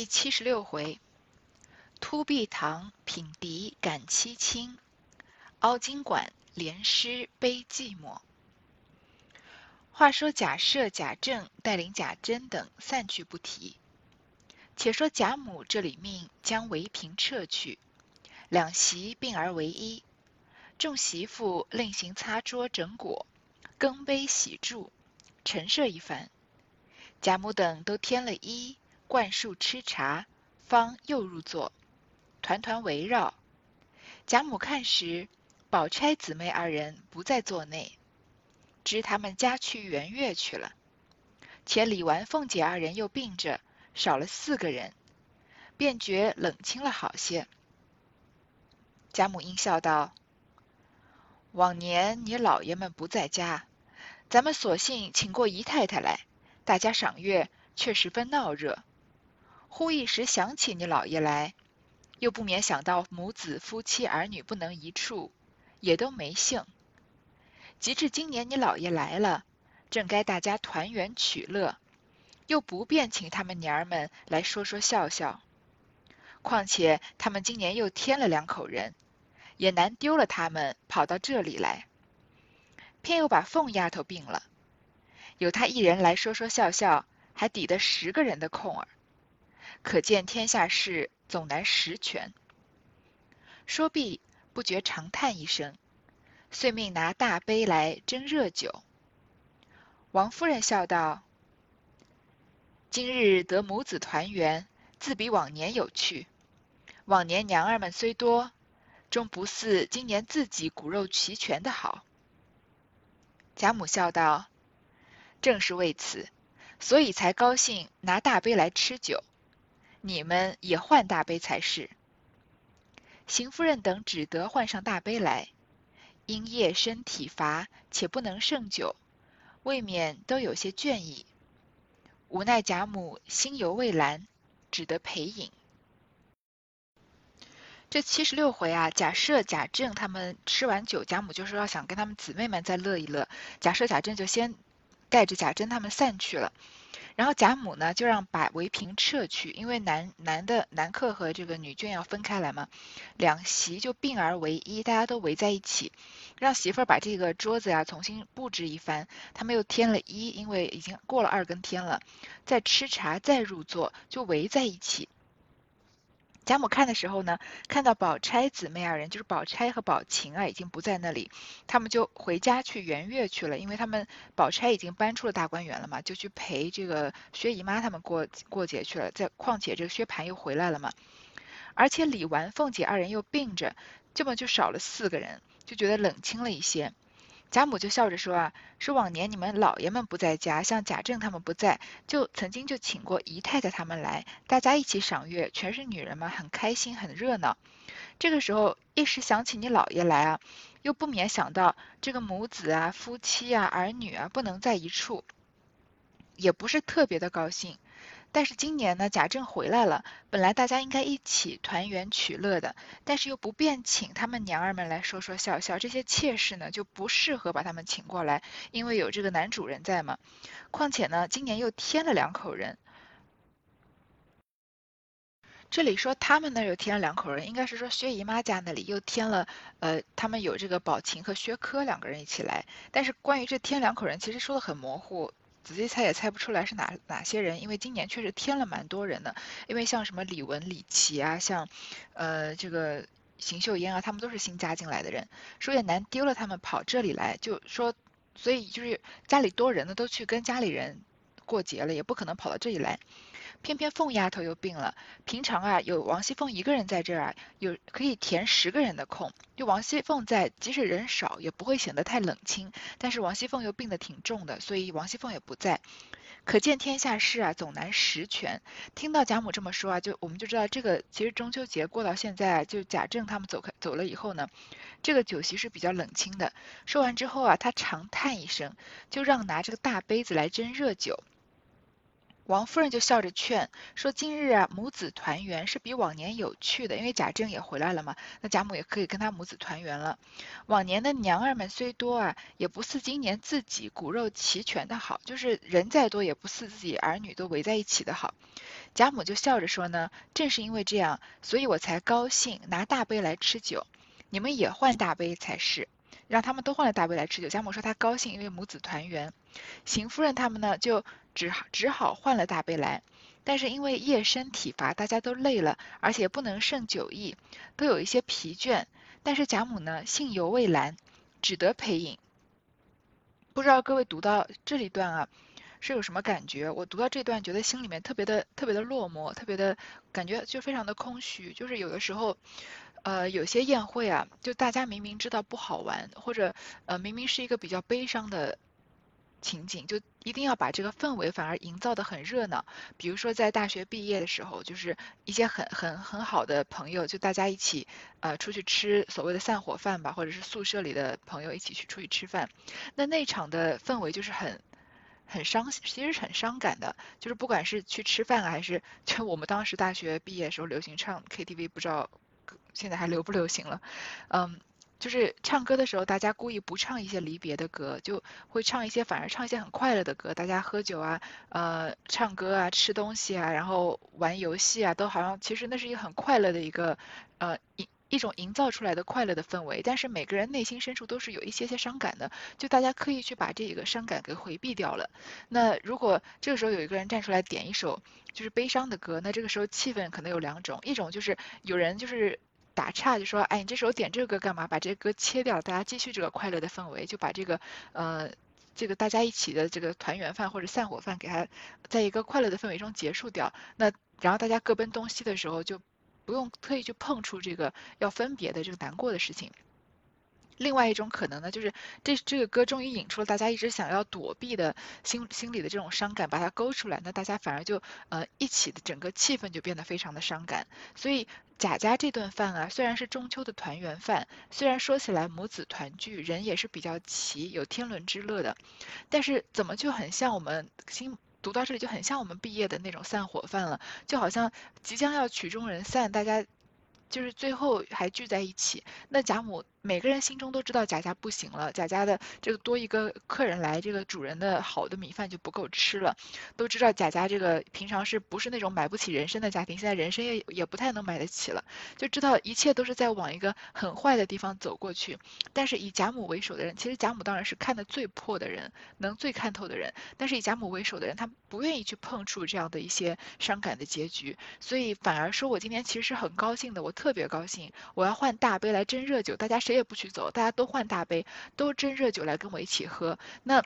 第七十六回，突壁堂品笛感凄清，凹晶馆连诗悲寂寞。话说贾赦、贾政带领贾珍等散去不提，且说贾母这里命将围屏撤去，两席并而为一，众媳妇另行擦桌整果，更杯洗箸，陈设一番。贾母等都添了衣。灌树吃茶，方又入座，团团围绕。贾母看时，宝钗姊妹二人不在座内，知他们家去圆月去了。且李纨、凤姐二人又病着，少了四个人，便觉冷清了好些。贾母应笑道：“往年你老爷们不在家，咱们索性请过姨太太来，大家赏月，却十分闹热。”忽一时想起你老爷来，又不免想到母子夫妻儿女不能一处，也都没兴。及至今年你老爷来了，正该大家团圆取乐，又不便请他们娘儿们来说说笑笑。况且他们今年又添了两口人，也难丢了他们跑到这里来。偏又把凤丫头病了，有她一人来说说笑笑，还抵得十个人的空儿。可见天下事总难十全。说毕，不觉长叹一声，遂命拿大杯来斟热酒。王夫人笑道：“今日得母子团圆，自比往年有趣。往年娘儿们虽多，终不似今年自己骨肉齐全的好。”贾母笑道：“正是为此，所以才高兴拿大杯来吃酒。”你们也换大杯才是。邢夫人等只得换上大杯来，因夜深体乏，且不能胜酒，未免都有些倦意。无奈贾母心犹未兰，只得陪饮。这七十六回啊，假设、贾政他们吃完酒，贾母就说要想跟他们姊妹们再乐一乐，假设、贾政就先带着贾珍他们散去了。然后贾母呢，就让把围屏撤去，因为男男的男客和这个女眷要分开来嘛，两席就并而为一，大家都围在一起，让媳妇儿把这个桌子呀重新布置一番。他们又添了一，因为已经过了二更天了，再吃茶，再入座，就围在一起。贾母看的时候呢，看到宝钗姊妹二人，就是宝钗和宝琴啊，已经不在那里，他们就回家去圆月去了。因为他们宝钗已经搬出了大观园了嘛，就去陪这个薛姨妈他们过过节去了。再况且这个薛蟠又回来了嘛，而且李纨、凤姐二人又病着，这么就少了四个人，就觉得冷清了一些。贾母就笑着说啊，说往年你们老爷们不在家，像贾政他们不在，就曾经就请过姨太太他们来，大家一起赏月，全是女人嘛，很开心，很热闹。这个时候一时想起你老爷来啊，又不免想到这个母子啊、夫妻啊、儿女啊不能在一处，也不是特别的高兴。但是今年呢，贾政回来了，本来大家应该一起团圆取乐的，但是又不便请他们娘儿们来说说笑笑，这些妾室呢就不适合把他们请过来，因为有这个男主人在嘛。况且呢，今年又添了两口人。这里说他们那儿又添了两口人，应该是说薛姨妈家那里又添了，呃，他们有这个宝琴和薛科两个人一起来。但是关于这添两口人，其实说的很模糊。仔细猜也猜不出来是哪哪些人，因为今年确实添了蛮多人的。因为像什么李文、李琦啊，像呃这个邢岫烟啊，他们都是新加进来的人，说也难丢了他们跑这里来，就说所以就是家里多人呢，都去跟家里人过节了，也不可能跑到这里来。偏偏凤丫头又病了，平常啊有王熙凤一个人在这儿啊，有可以填十个人的空。就王熙凤在，即使人少也不会显得太冷清。但是王熙凤又病得挺重的，所以王熙凤也不在。可见天下事啊总难十全。听到贾母这么说啊，就我们就知道这个其实中秋节过到现在，就贾政他们走开走了以后呢，这个酒席是比较冷清的。说完之后啊，他长叹一声，就让拿这个大杯子来斟热酒。王夫人就笑着劝说：“今日啊，母子团圆是比往年有趣的，因为贾政也回来了嘛，那贾母也可以跟他母子团圆了。往年的娘儿们虽多啊，也不似今年自己骨肉齐全的好，就是人再多也不似自己儿女都围在一起的好。”贾母就笑着说呢：“正是因为这样，所以我才高兴拿大杯来吃酒，你们也换大杯才是。”让他们都换了大杯来吃酒。贾母说她高兴，因为母子团圆。邢夫人他们呢，就只好只好换了大杯来。但是因为夜深体乏，大家都累了，而且不能胜酒意，都有一些疲倦。但是贾母呢，性犹未阑，只得陪饮。不知道各位读到这一段啊，是有什么感觉？我读到这段，觉得心里面特别的、特别的落寞，特别的感觉就非常的空虚。就是有的时候。呃，有些宴会啊，就大家明明知道不好玩，或者呃明明是一个比较悲伤的情景，就一定要把这个氛围反而营造的很热闹。比如说在大学毕业的时候，就是一些很很很好的朋友，就大家一起呃出去吃所谓的散伙饭吧，或者是宿舍里的朋友一起去出去吃饭，那那场的氛围就是很很伤，其实很伤感的。就是不管是去吃饭啊，还是 就我们当时大学毕业的时候流行唱 KTV，不知道。现在还流不流行了？嗯，就是唱歌的时候，大家故意不唱一些离别的歌，就会唱一些，反而唱一些很快乐的歌。大家喝酒啊，呃，唱歌啊，吃东西啊，然后玩游戏啊，都好像其实那是一个很快乐的一个呃一一种营造出来的快乐的氛围。但是每个人内心深处都是有一些些伤感的，就大家刻意去把这个伤感给回避掉了。那如果这个时候有一个人站出来点一首就是悲伤的歌，那这个时候气氛可能有两种，一种就是有人就是。打岔就说，哎，你这时候点这个歌干嘛？把这个歌切掉，大家继续这个快乐的氛围，就把这个呃这个大家一起的这个团圆饭或者散伙饭给它在一个快乐的氛围中结束掉。那然后大家各奔东西的时候，就不用特意去碰触这个要分别的这个难过的事情。另外一种可能呢，就是这这个歌终于引出了大家一直想要躲避的心心里的这种伤感，把它勾出来，那大家反而就呃一起的整个气氛就变得非常的伤感。所以贾家这顿饭啊，虽然是中秋的团圆饭，虽然说起来母子团聚，人也是比较齐，有天伦之乐的，但是怎么就很像我们心读到这里就很像我们毕业的那种散伙饭了，就好像即将要曲终人散，大家就是最后还聚在一起，那贾母。每个人心中都知道贾家不行了，贾家的这个多一个客人来，这个主人的好的米饭就不够吃了。都知道贾家这个平常是不是那种买不起人参的家庭，现在人参也也不太能买得起了。就知道一切都是在往一个很坏的地方走过去。但是以贾母为首的人，其实贾母当然是看得最破的人，能最看透的人。但是以贾母为首的人，他不愿意去碰触这样的一些伤感的结局，所以反而说我今天其实是很高兴的，我特别高兴，我要换大杯来斟热酒，大家。谁也不许走，大家都换大杯，都斟热酒来跟我一起喝。那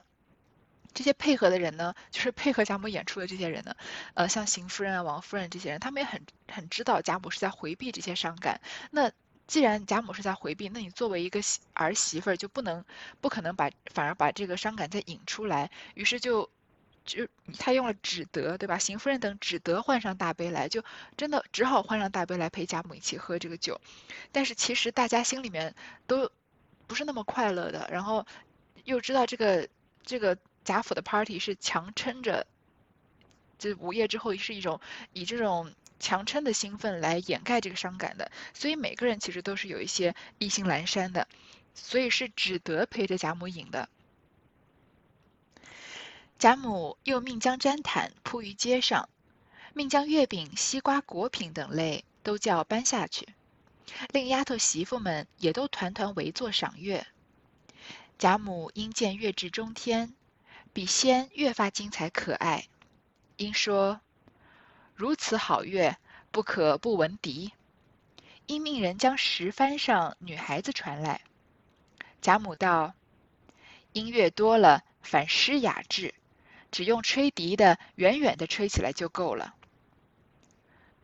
这些配合的人呢，就是配合贾母演出的这些人呢，呃，像邢夫人啊、王夫人这些人，他们也很很知道贾母是在回避这些伤感。那既然贾母是在回避，那你作为一个儿媳妇儿，就不能不可能把反而把这个伤感再引出来。于是就。就他用了只得，对吧？邢夫人等只得换上大杯来，就真的只好换上大杯来陪贾母一起喝这个酒。但是其实大家心里面都不是那么快乐的，然后又知道这个这个贾府的 party 是强撑着，这午夜之后是一种以这种强撑的兴奋来掩盖这个伤感的，所以每个人其实都是有一些意兴阑珊的，所以是只得陪着贾母饮的。贾母又命将毡毯铺于街上，命将月饼、西瓜、果品等类都叫搬下去，令丫头媳妇们也都团团围坐赏月。贾母因见月至中天，比先越发精彩可爱，因说：“如此好月，不可不闻笛。”因命人将石幡上女孩子传来。贾母道：“音乐多了，反失雅致。”只用吹笛的，远远的吹起来就够了。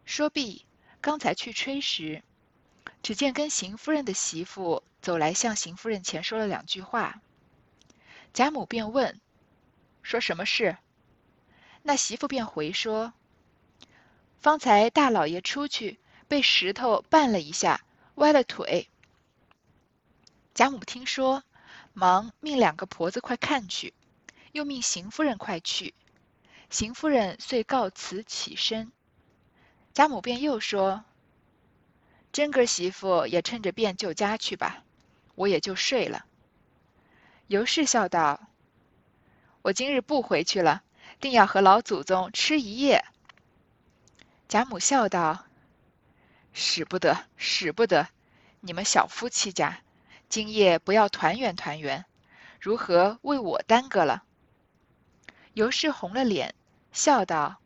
说毕，刚才去吹时，只见跟邢夫人的媳妇走来，向邢夫人前说了两句话。贾母便问：“说什么事？”那媳妇便回说：“方才大老爷出去，被石头绊了一下，歪了腿。”贾母听说，忙命两个婆子快看去。又命邢夫人快去，邢夫人遂告辞起身。贾母便又说：“真个媳妇也趁着便就家去吧，我也就睡了。”尤氏笑道：“我今日不回去了，定要和老祖宗吃一夜。”贾母笑道：“使不得，使不得！你们小夫妻家，今夜不要团圆团圆，如何为我耽搁了？”尤氏红了脸，笑道：“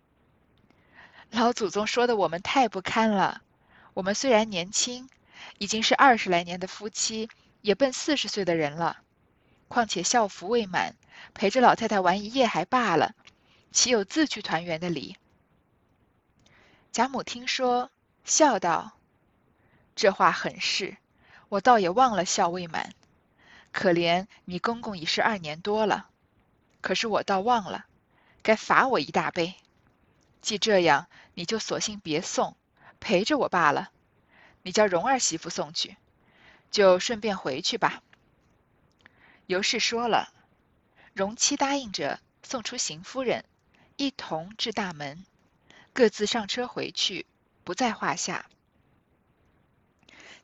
老祖宗说的我们太不堪了。我们虽然年轻，已经是二十来年的夫妻，也奔四十岁的人了。”况且孝服未满，陪着老太太玩一夜还罢了，岂有自去团圆的理？贾母听说，笑道：“这话很是，我倒也忘了孝未满。可怜你公公已是二年多了，可是我倒忘了，该罚我一大杯。既这样，你就索性别送，陪着我罢了。你叫荣儿媳妇送去，就顺便回去吧。”尤氏说了，荣妻答应着，送出邢夫人，一同至大门，各自上车回去，不在话下。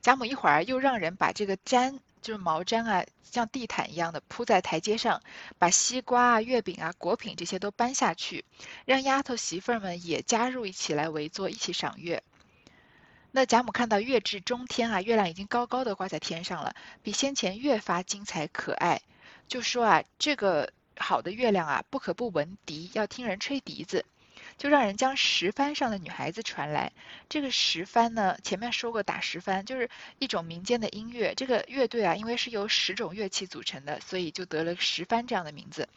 贾母一会儿又让人把这个毡，就是毛毡啊，像地毯一样的铺在台阶上，把西瓜啊、月饼啊、果品这些都搬下去，让丫头媳妇儿们也加入一起来围坐，一起赏月。那贾母看到月至中天啊，月亮已经高高的挂在天上了，比先前越发精彩可爱，就说啊，这个好的月亮啊，不可不闻笛，要听人吹笛子，就让人将石帆上的女孩子传来。这个石帆呢，前面说过打石帆，就是一种民间的音乐。这个乐队啊，因为是由十种乐器组成的，所以就得了石帆这样的名字。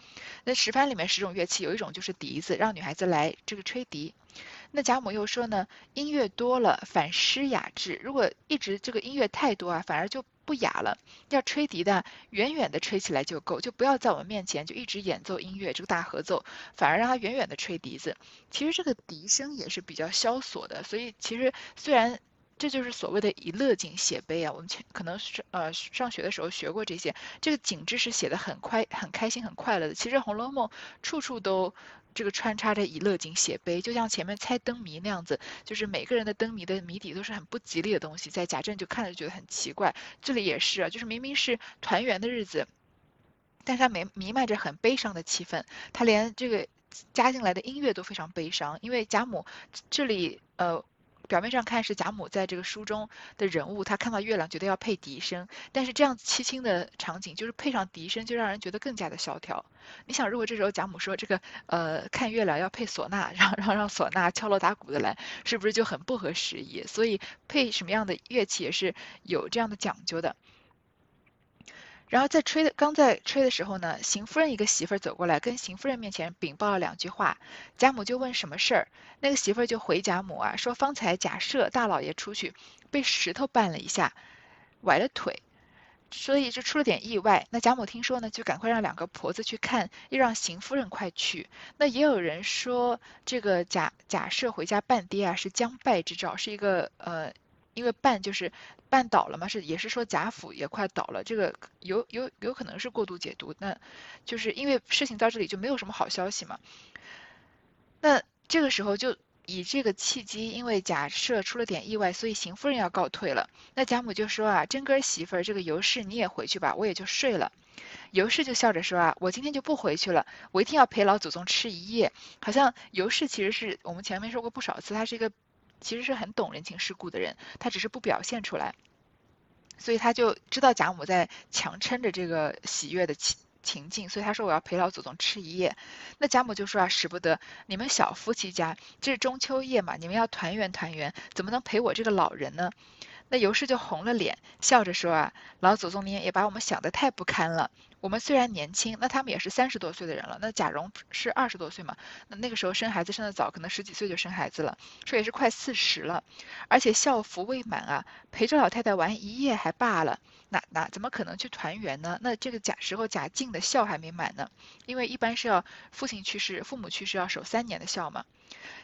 那石帆里面十种乐器有一种就是笛子，让女孩子来这个吹笛。那贾母又说呢，音乐多了反失雅致。如果一直这个音乐太多啊，反而就不雅了。要吹笛的，远远的吹起来就够，就不要在我们面前就一直演奏音乐，这个大合奏，反而让他远远的吹笛子。其实这个笛声也是比较萧索的，所以其实虽然这就是所谓的以乐景写悲啊，我们前可能是呃上学的时候学过这些，这个景致是写的很快、很开心、很快乐的。其实《红楼梦》处处都。这个穿插着以乐景写悲，就像前面猜灯谜那样子，就是每个人的灯谜的谜底都是很不吉利的东西，在贾政就看着觉得很奇怪。这里也是啊，就是明明是团圆的日子，但是它弥弥漫着很悲伤的气氛，他连这个加进来的音乐都非常悲伤，因为贾母这里呃。表面上看是贾母在这个书中的人物，她看到月亮觉得要配笛声，但是这样凄清的场景，就是配上笛声，就让人觉得更加的萧条。你想，如果这时候贾母说这个呃看月亮要配唢呐，然后然后让唢呐敲锣打鼓的来，是不是就很不合时宜？所以配什么样的乐器也是有这样的讲究的。然后在吹的刚在吹的时候呢，邢夫人一个媳妇儿走过来，跟邢夫人面前禀报了两句话。贾母就问什么事儿，那个媳妇儿就回贾母啊，说方才贾赦大老爷出去，被石头绊了一下，崴了腿，所以就出了点意外。那贾母听说呢，就赶快让两个婆子去看，又让邢夫人快去。那也有人说，这个贾贾赦回家绊跌啊，是将败之兆，是一个呃。因为绊就是绊倒了嘛，是也是说贾府也快倒了，这个有有有可能是过度解读，那就是因为事情到这里就没有什么好消息嘛。那这个时候就以这个契机，因为贾设出了点意外，所以邢夫人要告退了。那贾母就说啊，真哥儿媳妇儿这个尤氏你也回去吧，我也就睡了。尤氏就笑着说啊，我今天就不回去了，我一定要陪老祖宗吃一夜。好像尤氏其实是我们前面说过不少次，她是一个。其实是很懂人情世故的人，他只是不表现出来，所以他就知道贾母在强撑着这个喜悦的情情境，所以他说我要陪老祖宗吃一夜。那贾母就说啊，使不得，你们小夫妻家这是中秋夜嘛，你们要团圆团圆，怎么能陪我这个老人呢？那尤氏就红了脸，笑着说啊，老祖宗您也把我们想得太不堪了。我们虽然年轻，那他们也是三十多岁的人了。那贾蓉是二十多岁嘛？那那个时候生孩子生的早，可能十几岁就生孩子了，说也是快四十了。而且孝服未满啊，陪着老太太玩一夜还罢了，那那怎么可能去团圆呢？那这个贾时候贾敬的孝还没满呢，因为一般是要父亲去世、父母去世要守三年的孝嘛。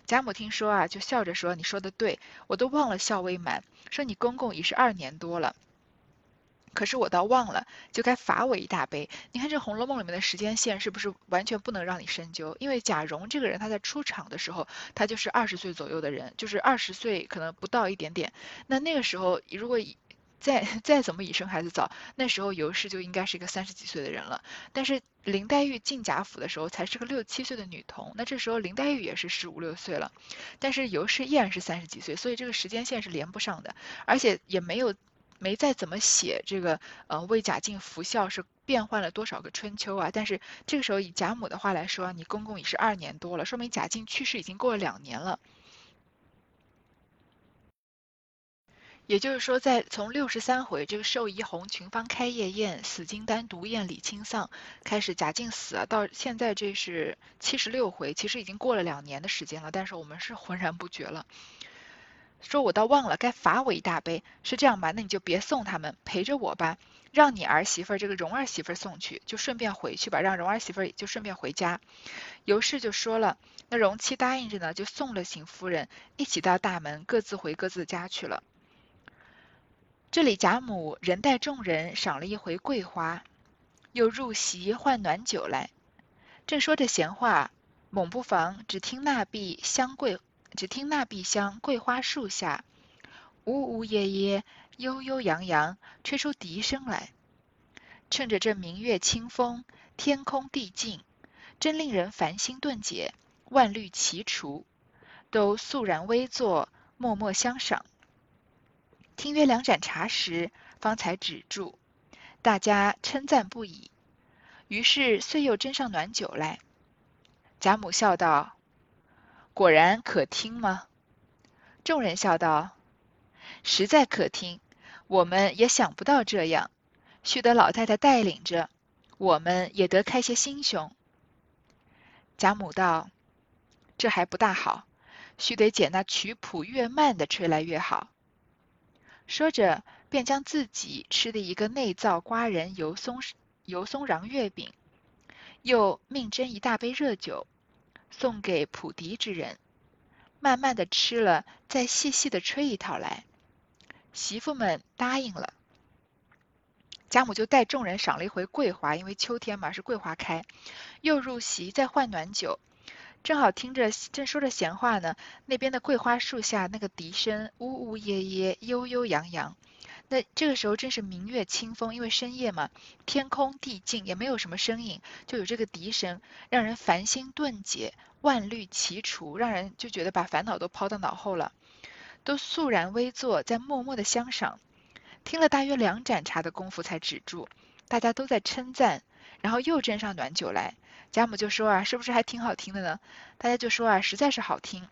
贾母听说啊，就笑着说：“你说的对，我都忘了孝未满。说你公公已是二年多了。”可是我倒忘了，就该罚我一大杯。你看这《红楼梦》里面的时间线是不是完全不能让你深究？因为贾蓉这个人他在出场的时候，他就是二十岁左右的人，就是二十岁可能不到一点点。那那个时候如果再 再怎么以生孩子早，那时候尤氏就应该是一个三十几岁的人了。但是林黛玉进贾府的时候才是个六七岁的女童，那这时候林黛玉也是十五六岁了，但是尤氏依然是三十几岁，所以这个时间线是连不上的，而且也没有。没再怎么写这个，呃，为贾敬服孝是变换了多少个春秋啊？但是这个时候以贾母的话来说，你公公已是二年多了，说明贾敬去世已经过了两年了。也就是说，在从六十三回这个寿仪红群芳开夜宴，死金丹独宴李清丧开始，贾敬死啊，到现在这是七十六回，其实已经过了两年的时间了，但是我们是浑然不觉了。说我倒忘了，该罚我一大杯。是这样吧？那你就别送他们，陪着我吧。让你儿媳妇这个荣儿媳妇送去，就顺便回去吧。让荣儿媳妇就顺便回家。尤氏就说了，那荣七答应着呢，就送了邢夫人一起到大门，各自回各自家去了。这里贾母人带众人赏了一回桂花，又入席换暖酒来。正说着闲话，猛不妨只听那壁香桂。只听那壁香桂花树下，呜呜咽咽，悠悠扬扬，吹出笛声来。趁着这明月清风，天空地静，真令人烦心顿解，万虑齐除，都肃然微坐，默默相赏。听约两盏茶时，方才止住，大家称赞不已。于是遂又斟上暖酒来。贾母笑道。果然可听吗？众人笑道：“实在可听，我们也想不到这样。须得老太太带领着，我们也得开些心胸。”贾母道：“这还不大好，须得捡那曲谱越慢的吹来越好。”说着，便将自己吃的一个内造瓜仁油松油松瓤月饼，又命斟一大杯热酒。送给普笛之人，慢慢的吃了，再细细的吹一套来。媳妇们答应了，贾母就带众人赏了一回桂花，因为秋天嘛是桂花开。又入席再换暖酒，正好听着正说着闲话呢，那边的桂花树下那个笛声呜呜咽咽，悠悠扬扬。那这个时候正是明月清风，因为深夜嘛，天空地静，也没有什么声音，就有这个笛声，让人烦心顿解，万虑齐除，让人就觉得把烦恼都抛到脑后了，都肃然微坐，在默默的相赏，听了大约两盏茶的功夫才止住，大家都在称赞，然后又斟上暖酒来，贾母就说啊，是不是还挺好听的呢？大家就说啊，实在是好听。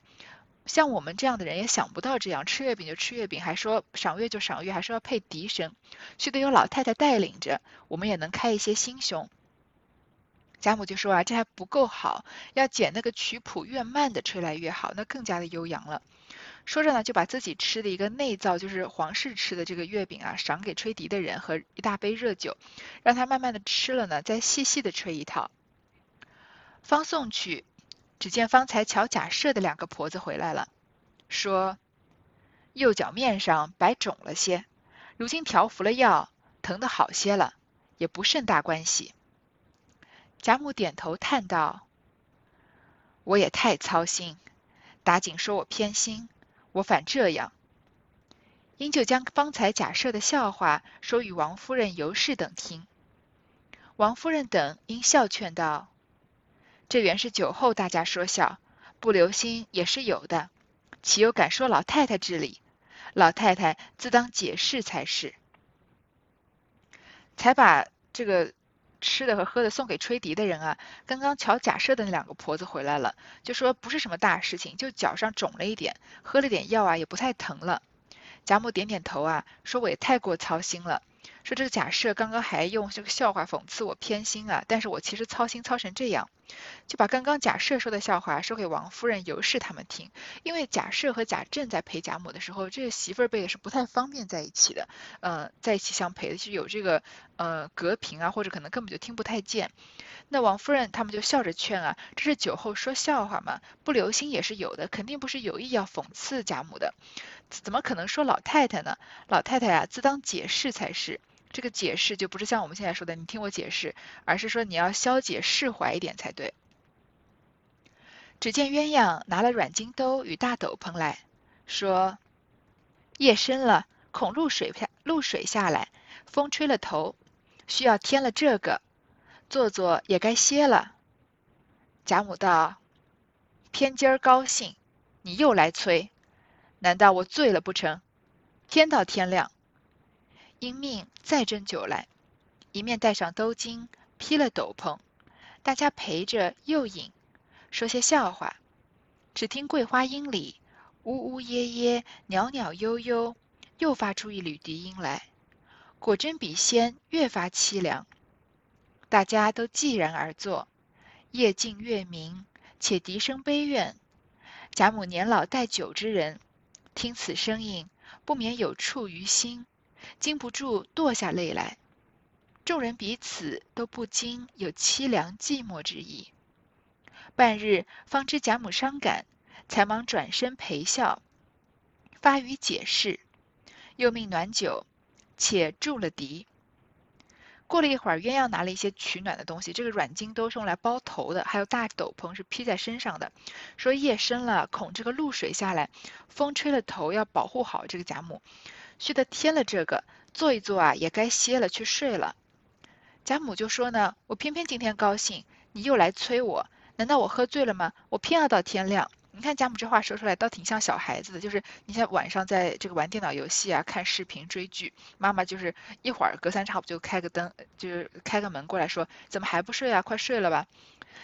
像我们这样的人也想不到这样吃月饼就吃月饼，还说赏月就赏月，还说要配笛声，须得有老太太带领着，我们也能开一些心胸。贾母就说啊，这还不够好，要捡那个曲谱越慢的吹来越好，那更加的悠扬了。说着呢，就把自己吃的一个内造，就是皇室吃的这个月饼啊，赏给吹笛的人和一大杯热酒，让他慢慢的吃了呢，再细细的吹一套，方送去。只见方才瞧贾赦的两个婆子回来了，说右脚面上白肿了些，如今调服了药，疼得好些了，也不甚大关系。贾母点头叹道：“我也太操心，打紧说我偏心，我反这样。”因就将方才贾赦的笑话说与王夫人、尤氏等听。王夫人等因笑劝道。这原是酒后大家说笑，不留心也是有的，岂有敢说老太太之理？老太太自当解释才是。才把这个吃的和喝的送给吹笛的人啊，刚刚瞧假设的那两个婆子回来了，就说不是什么大事情，就脚上肿了一点，喝了点药啊，也不太疼了。贾母点点头啊，说我也太过操心了。说这个假设刚刚还用这个笑话讽刺我偏心啊，但是我其实操心操成这样，就把刚刚假设说的笑话说给王夫人、尤氏他们听。因为假设和贾政在陪贾母的时候，这个媳妇儿辈是不太方便在一起的，呃，在一起相陪的，就有这个呃隔屏啊，或者可能根本就听不太见。那王夫人他们就笑着劝啊，这是酒后说笑话嘛，不留心也是有的，肯定不是有意要讽刺贾母的，怎么可能说老太太呢？老太太呀，自当解释才是。这个解释就不是像我们现在说的“你听我解释”，而是说你要消解释怀一点才对。只见鸳鸯拿了软金兜与大斗篷来说：“夜深了，恐露水下露水下来，风吹了头，需要添了这个，坐坐也该歇了。”贾母道：“偏今儿高兴，你又来催，难道我醉了不成？天到天亮。”因命再斟酒来，一面带上兜巾，披了斗篷，大家陪着又饮，说些笑话。只听桂花音里呜呜咽咽、袅袅悠悠，又发出一缕笛音来，果真比先越发凄凉。大家都寂然而坐。夜静月明，且笛声悲怨。贾母年老带酒之人，听此声音，不免有触于心，禁不住堕下泪来。众人彼此都不禁有凄凉寂寞之意。半日方知贾母伤感，才忙转身陪笑，发语解释，又命暖酒，且助了笛。过了一会儿，鸳鸯拿了一些取暖的东西，这个软巾都是用来包头的，还有大斗篷是披在身上的。说夜深了，恐这个露水下来，风吹了头，要保护好这个贾母。虚的添了这个，坐一坐啊，也该歇了，去睡了。贾母就说呢，我偏偏今天高兴，你又来催我，难道我喝醉了吗？我偏要到天亮。你看贾母这话说出来，倒挺像小孩子的。就是你像晚上在这个玩电脑游戏啊、看视频、追剧，妈妈就是一会儿隔三差五就开个灯，就是开个门过来说，怎么还不睡啊？快睡了吧。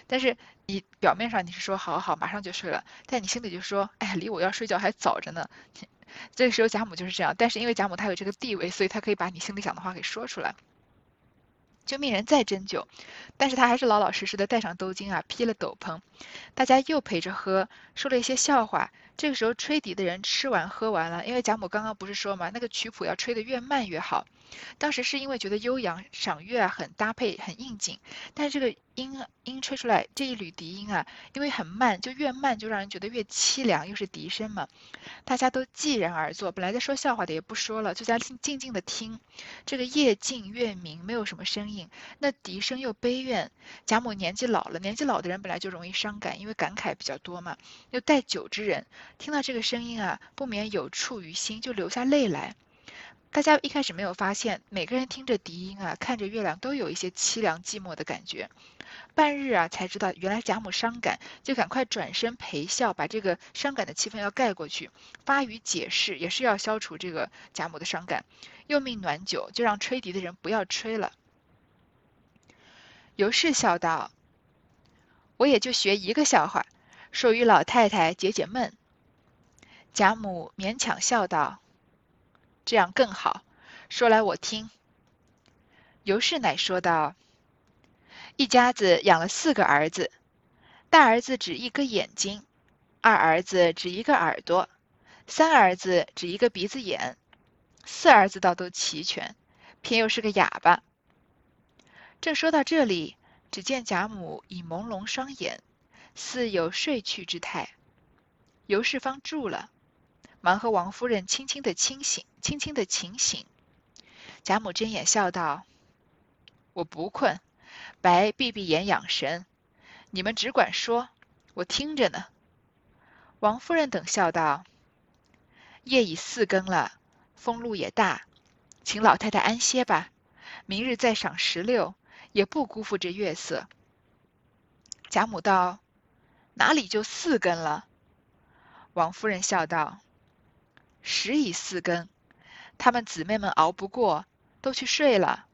但是你表面上你是说好好，马上就睡了，但你心里就说，哎，离我要睡觉还早着呢。这个时候贾母就是这样，但是因为贾母她有这个地位，所以她可以把你心里想的话给说出来。就命人再斟酒，但是他还是老老实实的戴上兜巾啊，披了斗篷，大家又陪着喝，说了一些笑话。这个时候吹笛的人吃完喝完了，因为贾母刚刚不是说嘛，那个曲谱要吹得越慢越好。当时是因为觉得悠扬赏月啊很搭配很应景，但这个音音吹出来这一缕笛音啊，因为很慢，就越慢就让人觉得越凄凉，又是笛声嘛，大家都寂然而坐。本来在说笑话的也不说了，就在静静静的听。这个夜静月明，没有什么声音，那笛声又悲怨。贾母年纪老了，年纪老的人本来就容易伤感，因为感慨比较多嘛，又带酒之人，听到这个声音啊，不免有触于心，就流下泪来。大家一开始没有发现，每个人听着笛音啊，看着月亮，都有一些凄凉寂寞的感觉。半日啊，才知道原来贾母伤感，就赶快转身陪笑，把这个伤感的气氛要盖过去。发语解释，也是要消除这个贾母的伤感。又命暖酒，就让吹笛的人不要吹了。尤氏笑道：“我也就学一个笑话，说与老太太解解闷。”贾母勉强笑道。这样更好，说来我听。尤氏乃说道：“一家子养了四个儿子，大儿子只一个眼睛，二儿子只一个耳朵，三儿子只一个鼻子眼，四儿子倒都齐全，偏又是个哑巴。”正说到这里，只见贾母已朦胧双眼，似有睡去之态。尤氏方住了。忙和王夫人轻轻的清醒，轻轻的请醒。贾母睁眼笑道：“我不困，白闭闭眼养神。你们只管说，我听着呢。”王夫人等笑道：“夜已四更了，风露也大，请老太太安歇吧。明日再赏石榴，也不辜负这月色。”贾母道：“哪里就四更了？”王夫人笑道。时已四更，他们姊妹们熬不过，都去睡了。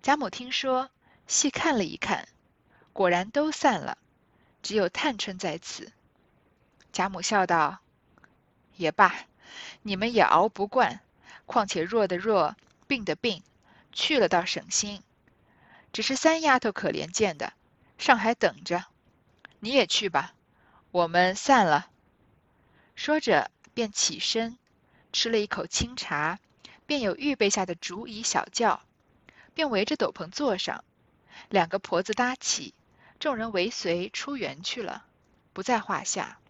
贾母听说，细看了一看，果然都散了，只有探春在此。贾母笑道：“也罢，你们也熬不惯，况且弱的弱，病的病，去了倒省心。只是三丫头可怜见的，上海等着，你也去吧，我们散了。”说着。便起身，吃了一口清茶，便有预备下的竹椅小轿，便围着斗篷坐上，两个婆子搭起，众人围随出园去了，不在话下。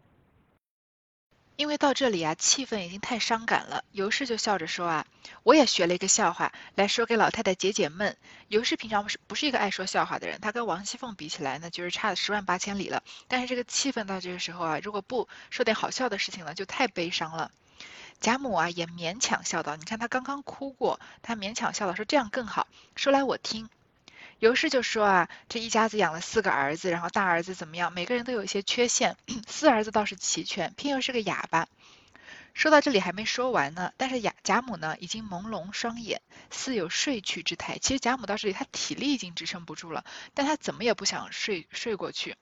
因为到这里啊，气氛已经太伤感了。尤氏就笑着说啊，我也学了一个笑话来说给老太太解解闷。尤氏平常不是不是一个爱说笑话的人，他跟王熙凤比起来呢，就是差了十万八千里了。但是这个气氛到这个时候啊，如果不说点好笑的事情呢，就太悲伤了。贾母啊也勉强笑道，你看他刚刚哭过，他勉强笑道说这样更好，说来我听。尤氏就说啊，这一家子养了四个儿子，然后大儿子怎么样？每个人都有一些缺陷，四儿子倒是齐全，偏又是个哑巴。说到这里还没说完呢，但是贾贾母呢已经朦胧双眼，似有睡去之态。其实贾母到这里，她体力已经支撑不住了，但她怎么也不想睡睡过去，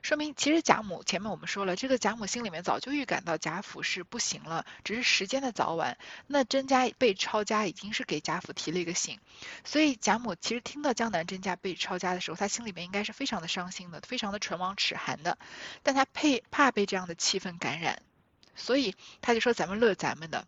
说明其实贾母前面我们说了，这个贾母心里面早就预感到贾府是不行了，只是时间的早晚。那甄家被抄家已经是给贾府提了一个醒，所以贾母其实听到江南甄家被抄家的时候，她心里面应该是非常的伤心的，非常的唇亡齿寒的，但她配怕被这样的气氛感染。所以他就说咱们乐咱们的，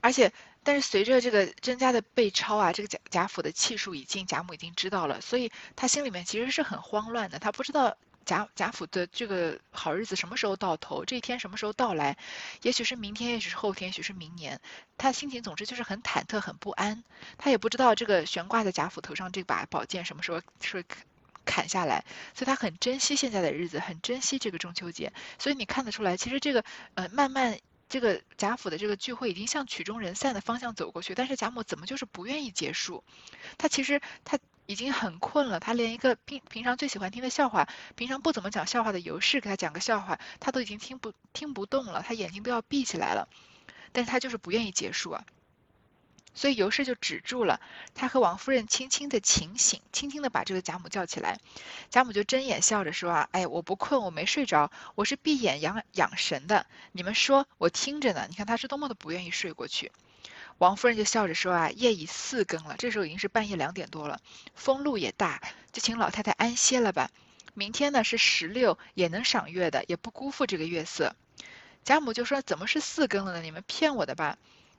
而且但是随着这个甄家的被抄啊，这个贾贾府的气数已经贾母已经知道了，所以他心里面其实是很慌乱的。他不知道贾贾府的这个好日子什么时候到头，这一天什么时候到来，也许是明天，也许是后天，也许是明年。他心情总之就是很忐忑，很不安。他也不知道这个悬挂在贾府头上这把宝剑什么时候是。砍下来，所以他很珍惜现在的日子，很珍惜这个中秋节。所以你看得出来，其实这个呃，慢慢这个贾府的这个聚会已经向曲终人散的方向走过去。但是贾母怎么就是不愿意结束？他其实他已经很困了，他连一个平平常最喜欢听的笑话，平常不怎么讲笑话的尤氏给他讲个笑话，他都已经听不听不动了，他眼睛都要闭起来了。但是他就是不愿意结束啊。所以尤氏就止住了，他和王夫人轻轻的请醒，轻轻的把这个贾母叫起来。贾母就睁眼笑着说啊，哎，我不困，我没睡着，我是闭眼养养神的。你们说，我听着呢。你看他是多么的不愿意睡过去。王夫人就笑着说啊，夜已四更了，这时候已经是半夜两点多了，风露也大，就请老太太安歇了吧。明天呢是十六，也能赏月的，也不辜负这个月色。贾母就说，怎么是四更了呢？你们骗我的吧。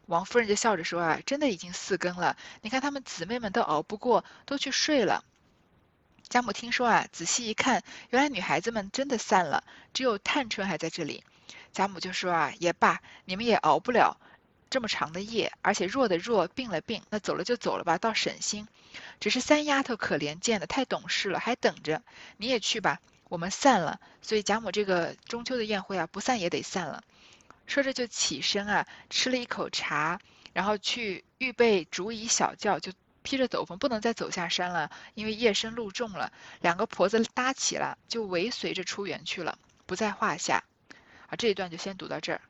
王夫人就笑着说：“啊，真的已经四更了。你看他们姊妹们都熬不过，都去睡了。”贾母听说啊，仔细一看，原来女孩子们真的散了，只有探春还在这里。贾母就说：“啊，也罢，你们也熬不了这么长的夜，而且弱的弱，病了病，那走了就走了吧，倒省心。只是三丫头可怜见的太懂事了，还等着。你也去吧，我们散了。所以贾母这个中秋的宴会啊，不散也得散了。”说着就起身啊，吃了一口茶，然后去预备竹椅小轿，就披着斗篷，不能再走下山了，因为夜深路重了。两个婆子搭起了，就尾随着出园去了，不在话下。啊，这一段就先读到这儿。